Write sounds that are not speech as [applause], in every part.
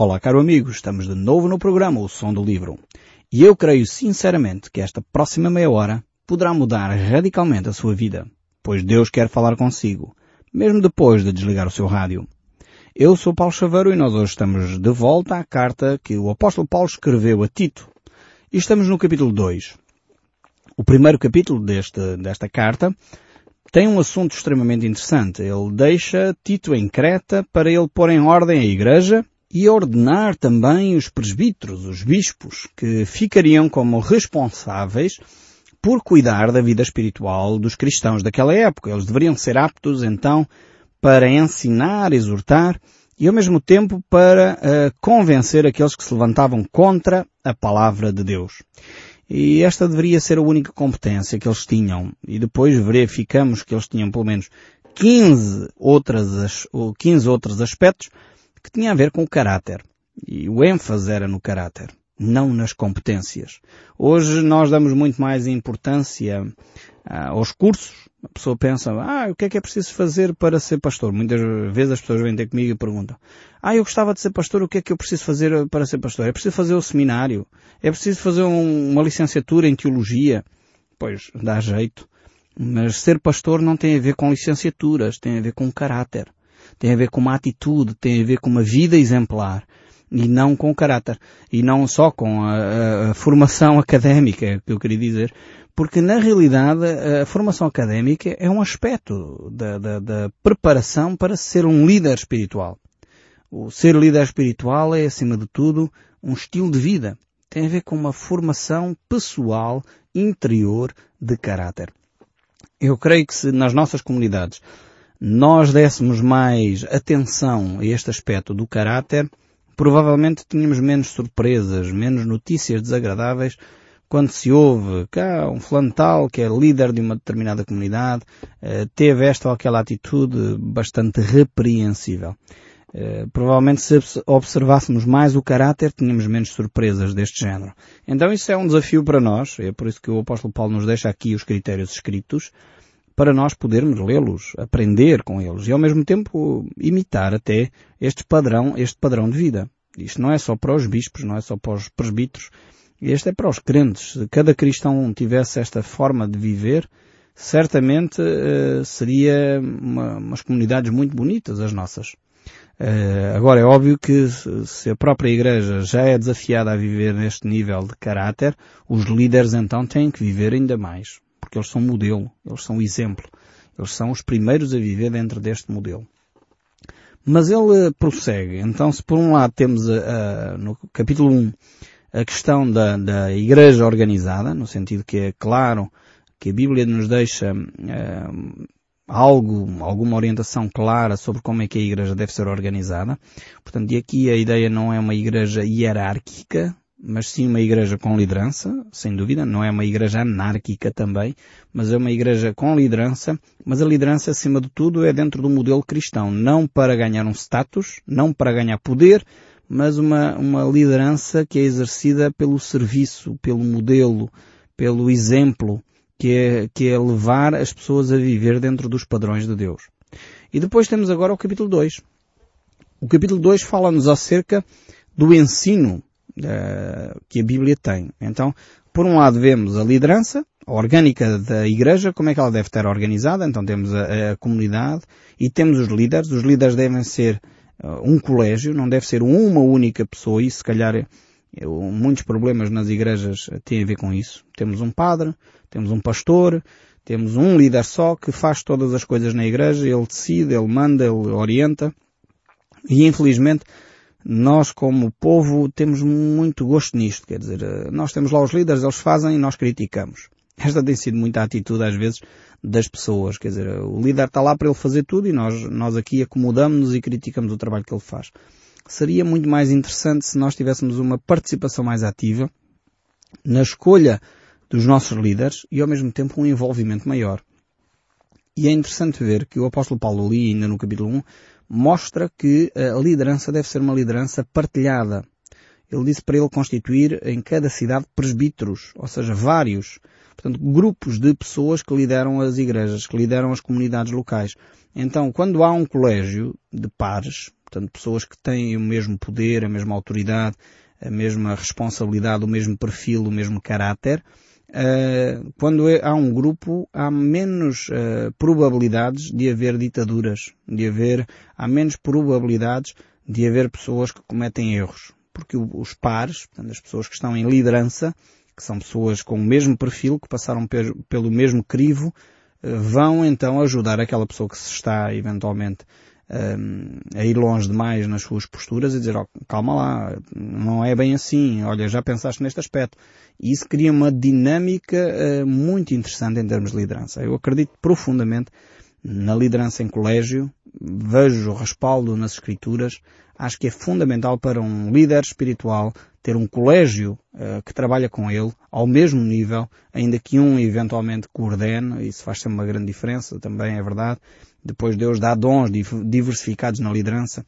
Olá, caro amigo, estamos de novo no programa O Som do Livro. E eu creio sinceramente que esta próxima meia hora poderá mudar radicalmente a sua vida, pois Deus quer falar consigo, mesmo depois de desligar o seu rádio. Eu sou Paulo Chaveiro e nós hoje estamos de volta à carta que o apóstolo Paulo escreveu a Tito. E estamos no capítulo 2. O primeiro capítulo deste, desta carta tem um assunto extremamente interessante. Ele deixa Tito em Creta para ele pôr em ordem a igreja e ordenar também os presbíteros, os bispos, que ficariam como responsáveis por cuidar da vida espiritual dos cristãos daquela época. Eles deveriam ser aptos, então, para ensinar, exortar e, ao mesmo tempo, para uh, convencer aqueles que se levantavam contra a palavra de Deus. E esta deveria ser a única competência que eles tinham. E depois verificamos que eles tinham pelo menos 15 outras, 15 outros aspectos que tinham a ver com o caráter. E o ênfase era no caráter, não nas competências. Hoje nós damos muito mais importância ah, aos cursos. A pessoa pensa, ah, o que é que é preciso fazer para ser pastor? Muitas vezes as pessoas vêm ter comigo e perguntam, ah, eu gostava de ser pastor, o que é que eu preciso fazer para ser pastor? É preciso fazer o seminário? É preciso fazer um, uma licenciatura em teologia? Pois, dá jeito. Mas ser pastor não tem a ver com licenciaturas, tem a ver com caráter. Tem a ver com uma atitude, tem a ver com uma vida exemplar. E não com o caráter. E não só com a, a, formação [laughs] académica, que eu queria dizer. Porque na realidade a formação académica é um aspecto da, da, da preparação para ser um líder espiritual. O ser líder espiritual é, acima de tudo, um estilo de vida. Tem a ver com uma formação pessoal, interior, de caráter. Eu creio que se nas nossas comunidades nós dessemos mais atenção a este aspecto do caráter, provavelmente tínhamos menos surpresas, menos notícias desagradáveis quando se ouve cá um fulano tal que é líder de uma determinada comunidade, eh, teve esta ou aquela atitude bastante repreensível. Eh, provavelmente se observássemos mais o caráter, tínhamos menos surpresas deste género. Então isso é um desafio para nós, é por isso que o apóstolo Paulo nos deixa aqui os critérios escritos, para nós podermos lê-los, aprender com eles e ao mesmo tempo imitar até este padrão, este padrão de vida. Isto não é só para os bispos, não é só para os presbíteros, este é para os crentes. Se cada cristão tivesse esta forma de viver, certamente uh, seria uma, umas comunidades muito bonitas as nossas. Uh, agora é óbvio que se a própria Igreja já é desafiada a viver neste nível de caráter, os líderes então têm que viver ainda mais, porque eles são modelo, eles são exemplo, eles são os primeiros a viver dentro deste modelo. Mas ele prossegue. Então se por um lado temos uh, no capítulo 1 a questão da, da igreja organizada, no sentido que é claro que a Bíblia nos deixa uh, algo, alguma orientação clara sobre como é que a igreja deve ser organizada. Portanto, e aqui a ideia não é uma igreja hierárquica, mas sim uma igreja com liderança, sem dúvida, não é uma igreja anárquica também, mas é uma igreja com liderança, mas a liderança acima de tudo é dentro do modelo cristão, não para ganhar um status, não para ganhar poder, mas uma, uma liderança que é exercida pelo serviço, pelo modelo, pelo exemplo, que é, que é levar as pessoas a viver dentro dos padrões de Deus. E depois temos agora o capítulo 2. O capítulo 2 fala-nos acerca do ensino uh, que a Bíblia tem. Então, por um lado vemos a liderança, orgânica da igreja, como é que ela deve estar organizada. Então temos a, a comunidade e temos os líderes. Os líderes devem ser uh, um colégio, não deve ser uma única pessoa e se calhar eh, muitos problemas nas igrejas têm a ver com isso. Temos um padre, temos um pastor, temos um líder só que faz todas as coisas na igreja, ele decide, ele manda, ele orienta. E infelizmente nós como povo temos muito gosto nisto, quer dizer, eh, nós temos lá os líderes, eles fazem e nós criticamos. [laughs] Esta tem sido muita atitude às vezes das pessoas, quer dizer, o líder está lá para ele fazer tudo e nós, nós aqui acomodamos-nos e criticamos o trabalho que ele faz. Seria muito mais interessante se nós tivéssemos uma participação mais ativa na escolha dos nossos líderes e ao mesmo tempo um envolvimento maior. E é interessante ver que o apóstolo Paulo ali, ainda no capítulo 1, mostra que a liderança deve ser uma liderança partilhada. Ele disse para ele constituir em cada cidade presbíteros, ou seja, vários, portanto, grupos de pessoas que lideram as igrejas, que lideram as comunidades locais. Então, quando há um colégio de pares, portanto pessoas que têm o mesmo poder, a mesma autoridade, a mesma responsabilidade, o mesmo perfil, o mesmo caráter, uh, quando é, há um grupo, há menos uh, probabilidades de haver ditaduras, de haver, há menos probabilidades de haver pessoas que cometem erros. Porque os pares, portanto, as pessoas que estão em liderança, que são pessoas com o mesmo perfil, que passaram pelo mesmo crivo, uh, vão então ajudar aquela pessoa que se está eventualmente a ir longe demais nas suas posturas e dizer, oh, calma lá, não é bem assim, olha, já pensaste neste aspecto. E isso cria uma dinâmica uh, muito interessante em termos de liderança. Eu acredito profundamente na liderança em colégio, vejo o respaldo nas escrituras, acho que é fundamental para um líder espiritual ter um colégio uh, que trabalha com ele ao mesmo nível, ainda que um eventualmente coordene, isso faz sempre uma grande diferença, também é verdade, depois Deus dá dons diversificados na liderança,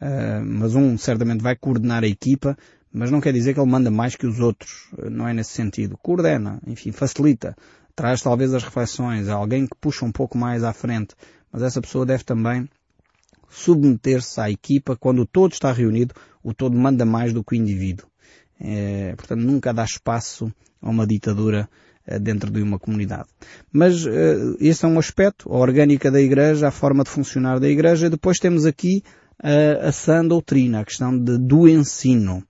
uh, mas um certamente vai coordenar a equipa, mas não quer dizer que ele manda mais que os outros. Uh, não é nesse sentido. Coordena, enfim, facilita, traz talvez as reflexões, alguém que puxa um pouco mais à frente, mas essa pessoa deve também submeter-se à equipa quando o todo está reunido, o todo manda mais do que o indivíduo. É, portanto, nunca dá espaço a uma ditadura eh, dentro de uma comunidade. Mas uh, esse é um aspecto, a orgânica da igreja, a forma de funcionar da igreja. Depois temos aqui uh, a sã doutrina, a questão de, do ensino.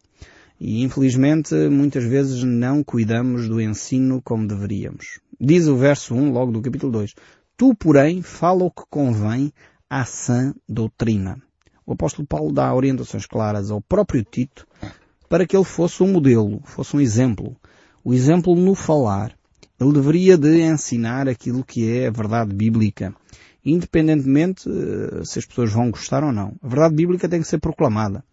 E infelizmente muitas vezes não cuidamos do ensino como deveríamos. Diz o verso 1 logo do capítulo 2. Tu, porém, fala o que convém à sã doutrina. O apóstolo Paulo dá orientações claras ao próprio Tito para que ele fosse um modelo, fosse um exemplo. O exemplo no falar, ele deveria de ensinar aquilo que é a verdade bíblica, independentemente eh, se as pessoas vão gostar ou não. A verdade bíblica tem que ser proclamada.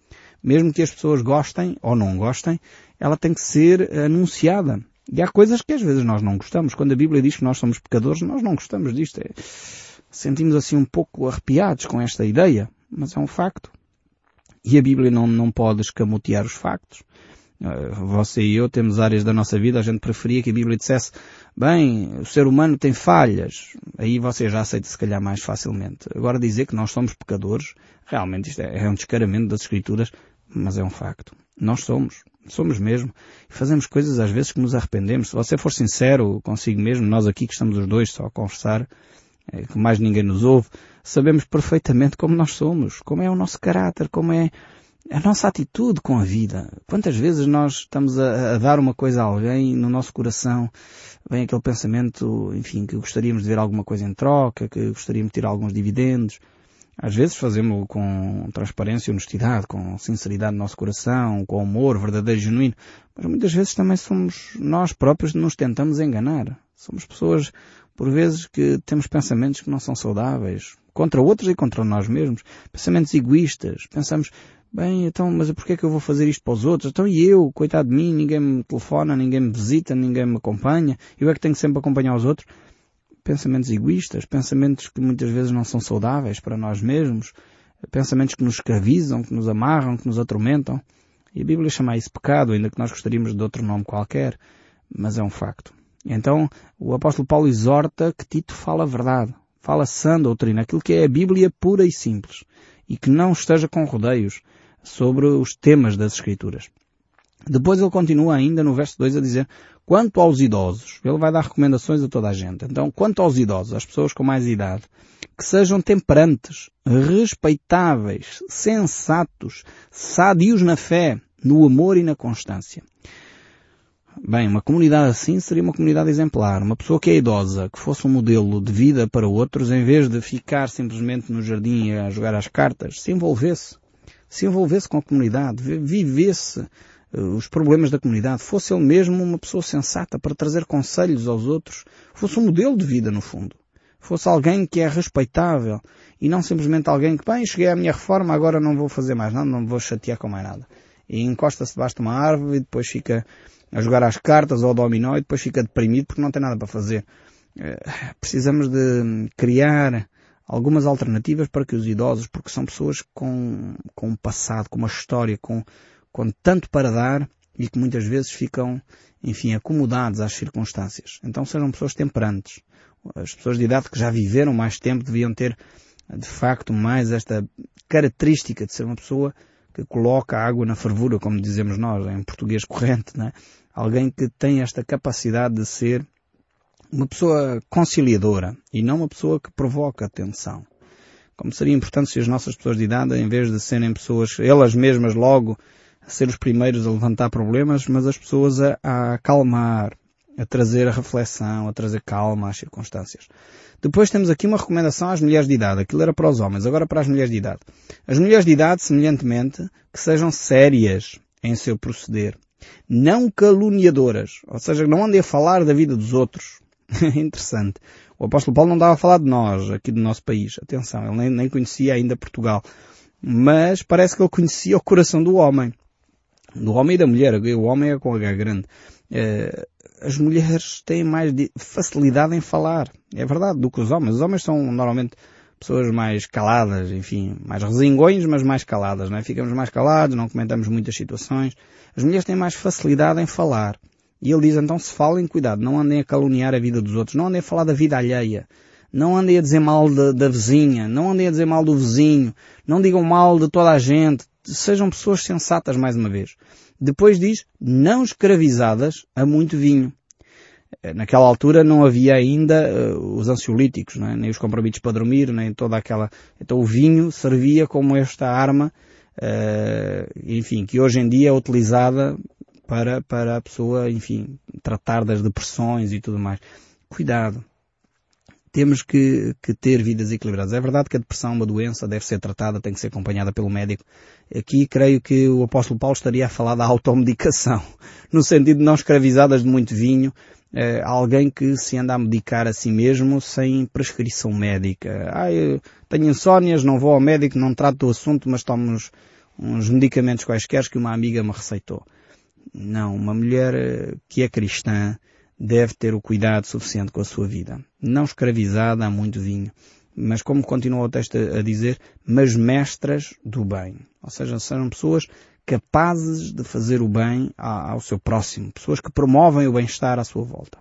Mesmo que as pessoas gostem ou não gostem, ela tem que ser anunciada. E há coisas que às vezes nós não gostamos. Quando a Bíblia diz que nós somos pecadores, nós não gostamos disto. É... Sentimos assim um pouco arrepiados com esta ideia, mas é um facto. E a Bíblia não, não pode escamotear os factos. Eh, você e eu temos áreas da nossa vida, a gente preferia que a Bíblia dissesse, bem, o ser humano tem falhas. Aí você já aceita se calhar mais facilmente. Agora dizer que nós somos pecadores, realmente isto é, é um descaramento das Escrituras, mas é um facto. Nós somos. Somos mesmo. E fazemos coisas às vezes que nos arrependemos. Se você for sincero consigo mesmo, nós aqui que estamos os dois só a conversar, é, que mais ninguém nos ouve, sabemos perfeitamente como nós somos, como é o nosso caráter, como é a nossa atitude com a vida. Quantas vezes nós estamos a, a, dar uma coisa a alguém, no nosso coração vem aquele pensamento, enfim, que gostaríamos de ver alguma coisa em troca, que gostaríamos de ter alguns dividendos. Às vezes fazemos com transparência e honestidade, com sinceridade no nosso coração, com amor verdadeiro e genuíno, mas muitas vezes também somos nós próprios que nos tentamos enganar. Somos pessoas, por vezes, que temos pensamentos que não são saudáveis, contra outros e contra nós mesmos, pensamentos egoístas, pensamos, Bem, então, mas porquê é que eu vou fazer isto para os outros? Então e eu, coitado de mim, ninguém me telefona, ninguém me visita, ninguém me acompanha, eu é que tenho sempre a acompanhar os outros. Pensamentos egoístas, pensamentos que muitas vezes não são saudáveis para nós mesmos, pensamentos que nos escravizam, que nos amarram, que nos atormentam. E a Bíblia chama isso pecado, ainda que nós gostaríamos de outro nome qualquer, mas é um facto. Então, o apóstolo Paulo exorta que Tito fala a verdade, fala sã doutrina, aquilo que é a Bíblia pura e simples, e que não esteja com rodeios, sobre os temas das Escrituras. Depois ele continua ainda no verso 2 a dizer, quanto aos idosos, ele vai dar recomendações a toda a gente. Então, quanto aos idosos, às pessoas com mais idade, que sejam temperantes, respeitáveis, sensatos, sadios na fé, no amor e na constância. Bem, uma comunidade assim seria uma comunidade exemplar. Uma pessoa que é idosa, que fosse um modelo de vida para outros, em vez de ficar simplesmente no jardim a jogar as cartas, se envolvesse se envolvesse com a comunidade, vivesse eh, os problemas da comunidade, fosse ele mesmo uma pessoa sensata para trazer conselhos aos outros, fosse um modelo de vida no fundo. Fosse alguém que é respeitável e não simplesmente alguém que, bem, cheguei à minha reforma, agora não vou fazer mais nada, não vou chatear com mais nada. E encosta-se debaixo de uma árvore e depois fica a jogar às cartas ou ao dominó e depois fica deprimido porque não tem nada para fazer. Eh, precisamos de criar algumas alternativas para que os idosos, porque são pessoas com, com um passado, com uma história, com, com tanto para dar e que muitas vezes ficam, enfim, acomodados às circunstâncias. Então sejam pessoas temperantes. As pessoas de idade que já viveram mais tempo deviam ter de facto mais esta característica de ser uma pessoa que coloca a água na fervura, como dizemos nós, em português corrente, né? Alguém que tem esta capacidade de ser uma pessoa conciliadora e não uma pessoa que provoca tensão. Como seria importante se as nossas pessoas de idade, em vez de serem pessoas, elas mesmas logo, a ser os primeiros a levantar problemas, mas as pessoas a, a acalmar, a trazer a reflexão, a trazer calma às circunstâncias. Depois temos aqui uma recomendação às mulheres de idade. Aquilo era para os homens, agora para as mulheres de idade. As mulheres de idade, semelhantemente, que sejam sérias em seu proceder. Não caluniadoras. Ou seja, não andem a falar da vida dos outros. [laughs] Interessante. O apóstolo Paulo não estava a falar de nós, aqui do nosso país. Atenção, ele nem, nem conhecia ainda Portugal. Mas parece que ele conhecia o coração do homem. Do homem e da mulher. O homem é com H grande. Eh, as mulheres têm mais facilidade em falar. É verdade, do que os homens. Os homens são normalmente pessoas mais caladas, enfim, mais resingões, mas mais caladas, não é? Ficamos mais calados, não comentamos muitas situações. As mulheres têm mais facilidade em falar. E ele diz, então se falem, cuidado, não andem a caluniar a vida dos outros, não andem a falar da vida alheia, não andem a dizer mal da, da vizinha, não andem a dizer mal do vizinho, não digam mal de toda a gente, sejam pessoas sensatas mais uma vez. Depois diz, não escravizadas a muito vinho. Eh, naquela altura não havia ainda uh, os ansiolíticos, é? nem os comprimidos para dormir, nem toda aquela... Então o vinho servia como esta arma, uh, enfim, que hoje em dia é utilizada para, para a pessoa, enfim, tratar das depressões e tudo mais. Cuidado temos que, que, ter vidas equilibradas. É verdade que a depressão é uma doença, deve ser tratada, tem que ser acompanhada pelo médico. Aqui creio que o apóstolo Paulo estaria a falar da automedicação, [laughs] no sentido de não escravizadas de muito vinho, eh, alguém que se anda a medicar a si mesmo sem prescrição médica. Ah, eu tenho insónias, não vou ao médico, não trato do assunto, mas tomo uns, uns medicamentos quaisquer que uma amiga me receitou. Não, uma mulher eh, que é cristã, deve ter o cuidado suficiente com a sua vida. Não escravizada a muito vinho, mas como continua o texto a dizer, mas mestras do bem. Ou seja, são pessoas capazes de fazer o bem ao seu próximo, pessoas que promovem o bem-estar à sua volta.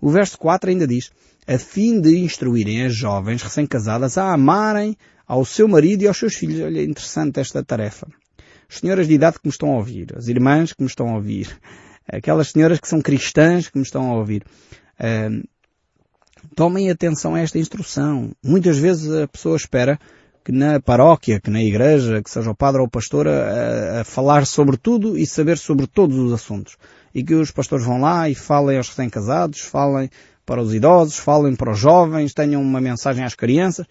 O verso 4 ainda diz, a fim de instruírem as jovens recém-casadas a amarem ao seu marido e aos seus filhos. Olha, interessante esta tarefa. As senhoras de idade que me estão a ouvir, as irmãs que me estão a ouvir, aquelas senhoras que são cristãs que me estão a ouvir. Uh, tomem atenção a esta instrução. Muitas vezes a pessoa espera que na paróquia, que na igreja, que seja o padre ou o pastor a, a, falar sobre tudo e saber sobre todos os assuntos. E que os pastores vão lá e falem aos recém-casados, falem para os idosos, falem para os jovens, tenham uma mensagem às crianças.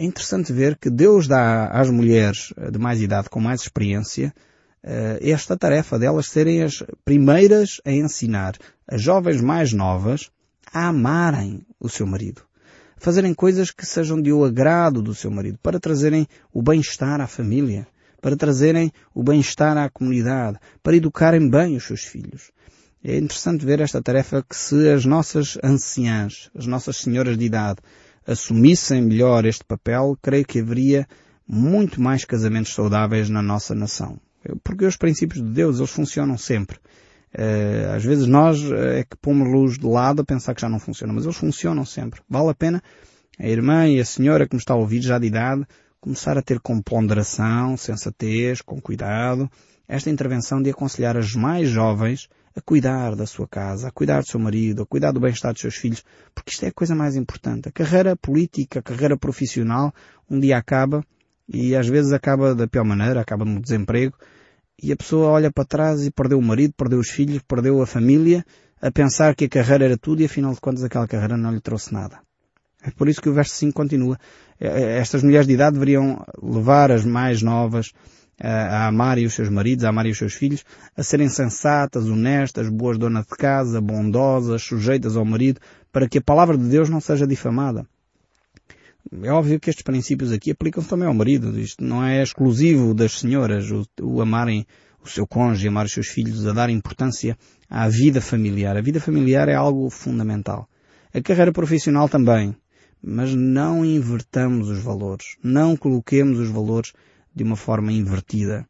É interessante ver que Deus dá às mulheres de mais idade, com mais experiência, eh, esta tarefa delas serem as primeiras a ensinar as jovens mais novas a amarem o seu marido. Fazerem coisas que sejam de o agrado do seu marido, para trazerem o bem-estar à família, para trazerem o bem-estar à comunidade, para educarem bem os seus filhos. É interessante ver esta tarefa que se as nossas anciãs, as nossas senhoras de idade, assumissem melhor este papel, creio que haveria muito mais casamentos saudáveis na nossa nação. Porque os princípios de Deus, eles funcionam sempre. Uh, às vezes nós eh, é que pomos luz de lado a pensar que já não funcionam, mas eles funcionam sempre. Vale a pena a irmã e a senhora que me está a ouvir já de idade começar a ter com ponderação, sensatez, com cuidado, esta intervenção de aconselhar as mais jovens a cuidar da sua casa, a cuidar do seu marido, a cuidar do bem-estar dos seus filhos, porque isto é a coisa mais importante. A carreira política, a carreira profissional, um dia acaba e às vezes acaba da pior maneira, acaba no desemprego, e a pessoa olha para trás e perdeu o marido, perdeu os filhos, perdeu a família, a pensar que a carreira era tudo e afinal de contas aquela carreira não lhe trouxe nada. É por isso que o verso 5 continua. É, é, estas mulheres de idade deveriam levar as mais novas a amarem os seus maridos, a amarem os seus filhos, a serem sensatas, honestas, boas donas de casa, bondosas, sujeitas ao marido, para que a palavra de Deus não seja difamada. É óbvio que estes princípios aqui aplicam-se também ao marido. Isto não é exclusivo das senhoras, o, o amarem o seu cônjuge, amar os seus filhos, a dar importância à vida familiar. A vida familiar é algo fundamental. A carreira profissional também. Mas não invertamos os valores. Não coloquemos os valores de uma forma invertida.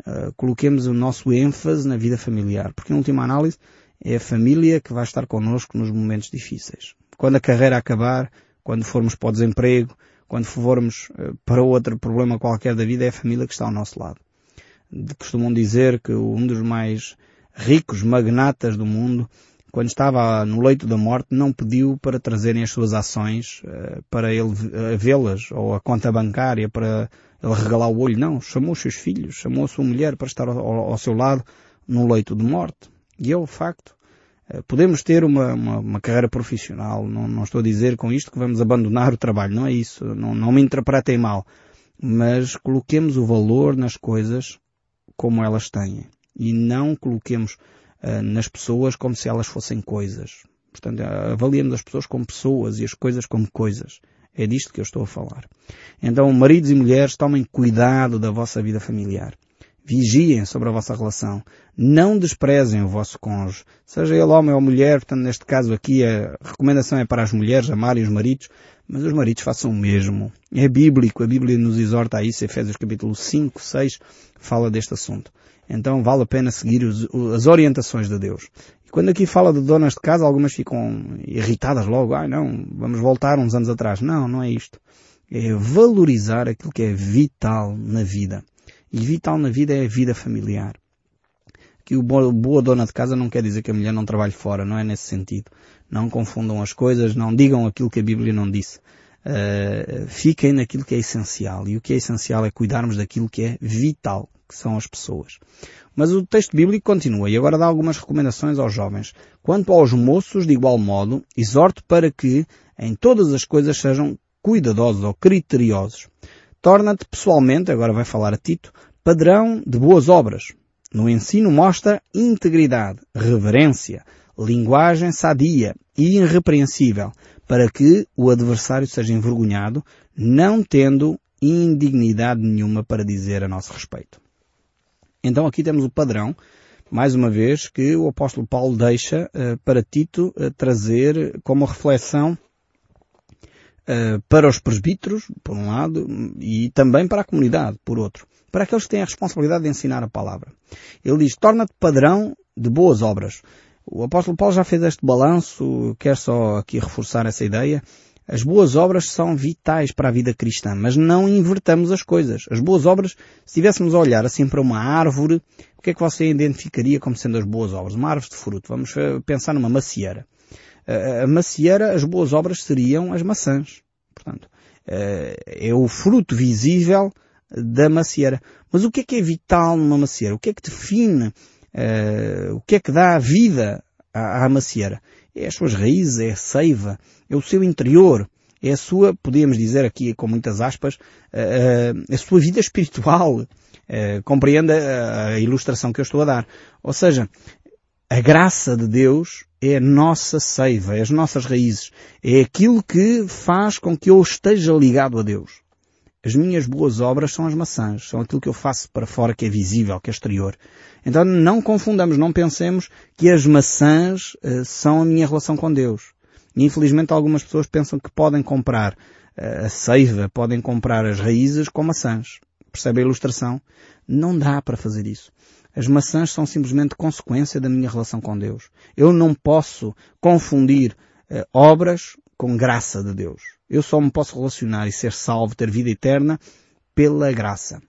Uh, coloquemos o nosso ênfase na vida familiar. Porque, em última análise, é a família que vai estar connosco nos momentos difíceis. Quando a carreira acabar, quando formos para o desemprego, quando formos uh, para outro problema qualquer da vida, é a família que está ao nosso lado. Costumam dizer que um dos mais ricos magnatas do mundo quando estava no leito da morte, não pediu para trazerem as suas ações uh, para ele vê-las, ou a conta bancária para ele regalar o olho. Não, chamou os seus filhos, chamou a sua mulher para estar ao, ao seu lado no leito de morte. E é o facto. Uh, podemos ter uma, uma, uma carreira profissional, não, não, estou a dizer com isto que vamos abandonar o trabalho, não é isso, não, não me interpretem mal. Mas coloquemos o valor nas coisas como elas têm. E não coloquemos uh, nas pessoas como se elas fossem coisas. Portanto, avaliemos as pessoas como pessoas e as coisas como coisas. É disto que eu estou a falar. Então, maridos e mulheres, tomem cuidado da vossa vida familiar. Vigiem sobre a vossa relação. Não desprezem o vosso cônjuge. Seja ele homem ou mulher, portanto, neste caso aqui a recomendação é para as mulheres amarem os maridos, mas os maridos façam o mesmo. É bíblico, a Bíblia nos exorta a isso, Efésios capítulo 5, 6, fala deste assunto. Então vale a pena seguir os, as orientações de Deus. E quando aqui fala de donas de casa, algumas ficam irritadas logo. Ah, não, vamos voltar uns anos atrás. Não, não é isto. É valorizar aquilo que é vital na vida. E vital na vida é a vida familiar. Que o boa dona de casa não quer dizer que a mulher não trabalhe fora, não é nesse sentido. Não confundam as coisas, não digam aquilo que a Bíblia não disse. Uh, fiquem naquilo que é essencial. E o que é essencial é cuidarmos daquilo que é vital que são as pessoas. Mas o texto bíblico continua e agora dá algumas recomendações aos jovens. Quanto aos moços, de igual modo, exorto para que em todas as coisas sejam cuidadosos ou criteriosos. Torna-te pessoalmente, agora vai falar a Tito, padrão de boas obras. No ensino mostra integridade, reverência, linguagem sadia e irrepreensível, para que o adversário seja envergonhado, não tendo indignidade nenhuma para dizer a nosso respeito. Então aqui temos o padrão, mais uma vez, que o apóstolo Paulo deixa uh, para Tito uh, trazer como reflexão uh, para os presbíteros, por um lado, e também para a comunidade, por outro. Para aqueles que têm a responsabilidade de ensinar a palavra. Ele diz, torna-te padrão de boas obras. O apóstolo Paulo já fez este balanço, quer só aqui reforçar essa ideia. As boas obras são vitais para a vida cristã, mas não invertamos as coisas. As boas obras, se estivéssemos a olhar assim para uma árvore, o que é que você identificaria como sendo as boas obras? Uma árvore de fruto. Vamos eh, pensar numa macieira. A macieira, as boas obras seriam as maçãs. Portanto, eh, é o fruto visível da macieira. Mas o que é que é vital numa macieira? O que é que define, uh, o que é que dá vida à, à macieira? É as suas raízes, é a seiva, é o seu interior, é a sua, podemos dizer aqui com muitas aspas, a, a sua vida espiritual. Compreenda a ilustração que eu estou a dar. Ou seja, a graça de Deus é a nossa seiva, é as nossas raízes. É aquilo que faz com que eu esteja ligado a Deus. As minhas boas obras são as maçãs, são aquilo que eu faço para fora que é visível, que é exterior. Então não confundamos, não pensemos que as maçãs uh, são a minha relação com Deus. E infelizmente algumas pessoas pensam que podem comprar uh, a seiva, podem comprar as raízes com maçãs. Percebe a ilustração? Não dá para fazer isso. As maçãs são simplesmente consequência da minha relação com Deus. Eu não posso confundir uh, obras com graça de Deus. Eu só me posso relacionar e ser salvo, ter vida eterna, pela graça.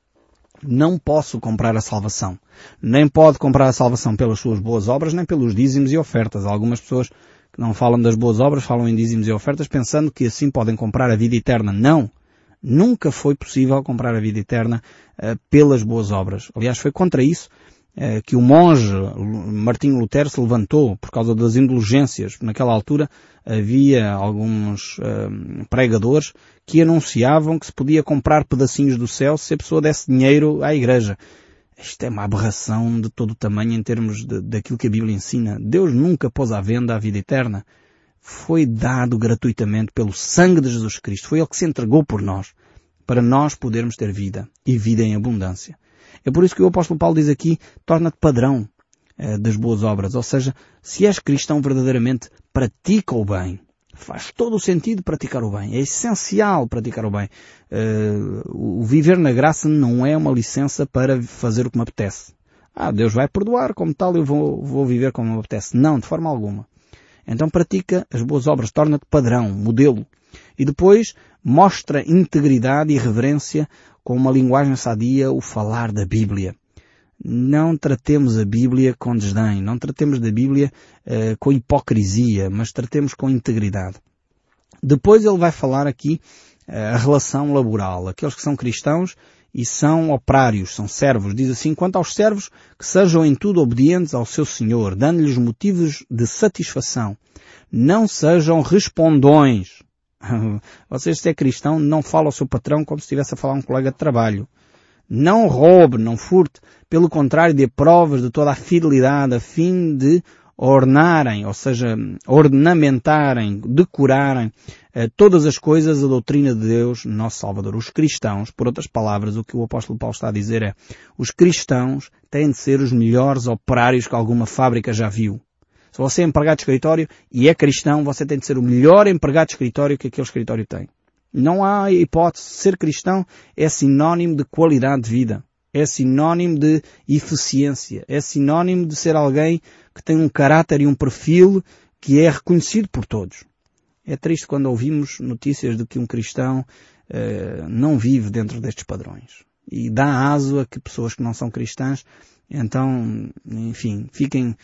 Não posso comprar a salvação. Nem pode comprar a salvação pelas suas boas obras, nem pelos dízimos e ofertas. Algumas pessoas que não falam das boas obras falam em dízimos e ofertas pensando que assim podem comprar a vida eterna. Não. Nunca foi possível comprar a vida eterna uh, pelas boas obras. Aliás, foi contra isso que o monge Martinho Lutero se levantou por causa das indulgências. Naquela altura havia alguns uh, pregadores que anunciavam que se podia comprar pedacinhos do céu se a pessoa desse dinheiro à igreja. Isto é uma aberração de todo o tamanho em termos de, daquilo que a Bíblia ensina. Deus nunca pôs à venda a vida eterna. Foi dado gratuitamente pelo sangue de Jesus Cristo. Foi Ele que se entregou por nós, para nós podermos ter vida e vida em abundância. É por isso que o apóstolo Paulo diz aqui, torna-te padrão eh, das boas obras. Ou seja, se és cristão verdadeiramente, pratica o bem. Faz todo o sentido praticar o bem. É essencial praticar o bem. Uh, o viver na graça não é uma licença para fazer o que me apetece. Ah, Deus vai perdoar, como tal eu vou, vou viver como me apetece. Não, de forma alguma. Então pratica as boas obras, torna-te padrão, modelo. E depois mostra integridade e reverência com uma linguagem sadia o falar da Bíblia. Não tratemos a Bíblia com desdém, não tratemos da Bíblia uh, com hipocrisia, mas tratemos com integridade. Depois ele vai falar aqui uh, a relação laboral. Aqueles que são cristãos e são operários, são servos. Diz assim, quanto aos servos, que sejam em tudo obedientes ao seu Senhor, dando-lhes motivos de satisfação. Não sejam respondões. [laughs] Você, se é cristão, não fala ao seu patrão como se estivesse a falar a um colega de trabalho. Não roube, não furte. Pelo contrário, dê provas de toda a fidelidade a fim de ornarem, ou seja, ornamentarem, decorarem eh, todas as coisas a doutrina de Deus, nosso Salvador. Os cristãos, por outras palavras, o que o apóstolo Paulo está a dizer é, os cristãos têm de ser os melhores operários que alguma fábrica já viu. Se você é empregado de escritório e é cristão, você tem de ser o melhor empregado de escritório que aquele escritório tem. Não há hipótese. Ser cristão é sinónimo de qualidade de vida. É sinónimo de eficiência. É sinónimo de ser alguém que tem um caráter e um perfil que é reconhecido por todos. É triste quando ouvimos notícias de que um cristão uh, não vive dentro destes padrões. E dá aso a que pessoas que não são cristãs, então, enfim, fiquem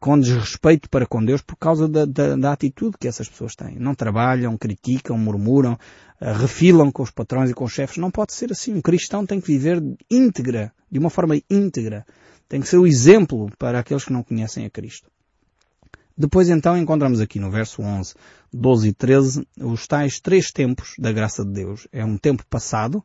com desrespeito para com Deus por causa da, da, da atitude que essas pessoas têm. Não trabalham, criticam, murmuram, uh, refilam com os patrões e com os chefes. Não pode ser assim. Um cristão tem que viver íntegra, de uma forma íntegra. Tem que ser o exemplo para aqueles que não conhecem a Cristo. Depois então encontramos aqui no verso 11, 12 e 13 os tais três tempos da graça de Deus. É um tempo passado,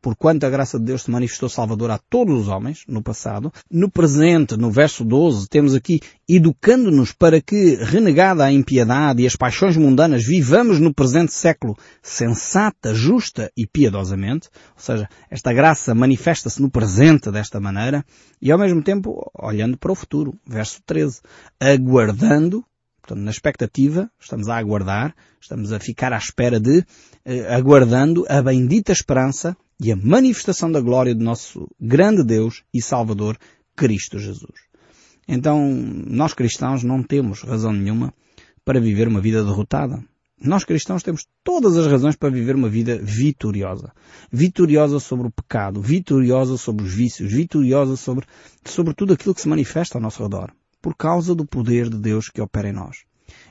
porquanto a graça de Deus se manifestou salvadora a todos os homens, no passado. No presente, no verso 12, temos aqui, educando-nos para que, renegada a impiedade e as paixões mundanas, vivamos no presente século sensata, justa e piedosamente. Ou seja, esta graça manifesta-se no presente desta maneira e ao mesmo tempo olhando para o futuro. Verso 13. Aguardando Portanto, na expectativa, estamos a aguardar, estamos a ficar à espera de, eh, aguardando a bendita esperança e a manifestação da glória do nosso grande Deus e Salvador, Cristo Jesus. Então, nós cristãos não temos razão nenhuma para viver uma vida derrotada. Nós cristãos temos todas as razões para viver uma vida vitoriosa. Vitoriosa sobre o pecado, vitoriosa sobre os vícios, vitoriosa sobre, sobre tudo aquilo que se manifesta ao nosso redor. Por causa do poder de Deus que opera em nós.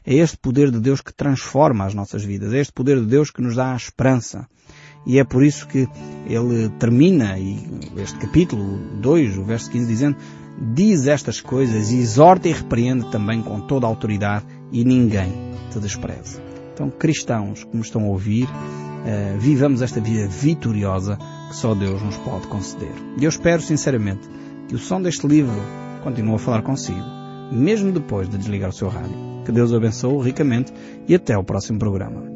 É este poder de Deus que transforma as nossas vidas. É este poder de Deus que nos dá a esperança. E é por isso que ele termina este capítulo 2, o verso 15, dizendo Diz estas coisas e exorta e repreende também com toda a autoridade e ninguém te despreze. Então, cristãos que me estão a ouvir, uh, vivamos esta vida vitoriosa que só Deus nos pode conceder. E eu espero sinceramente que o som deste livro continue a falar consigo, mesmo depois de desligar o seu rádio. Que Deus o abençoe ricamente e até o próximo programa.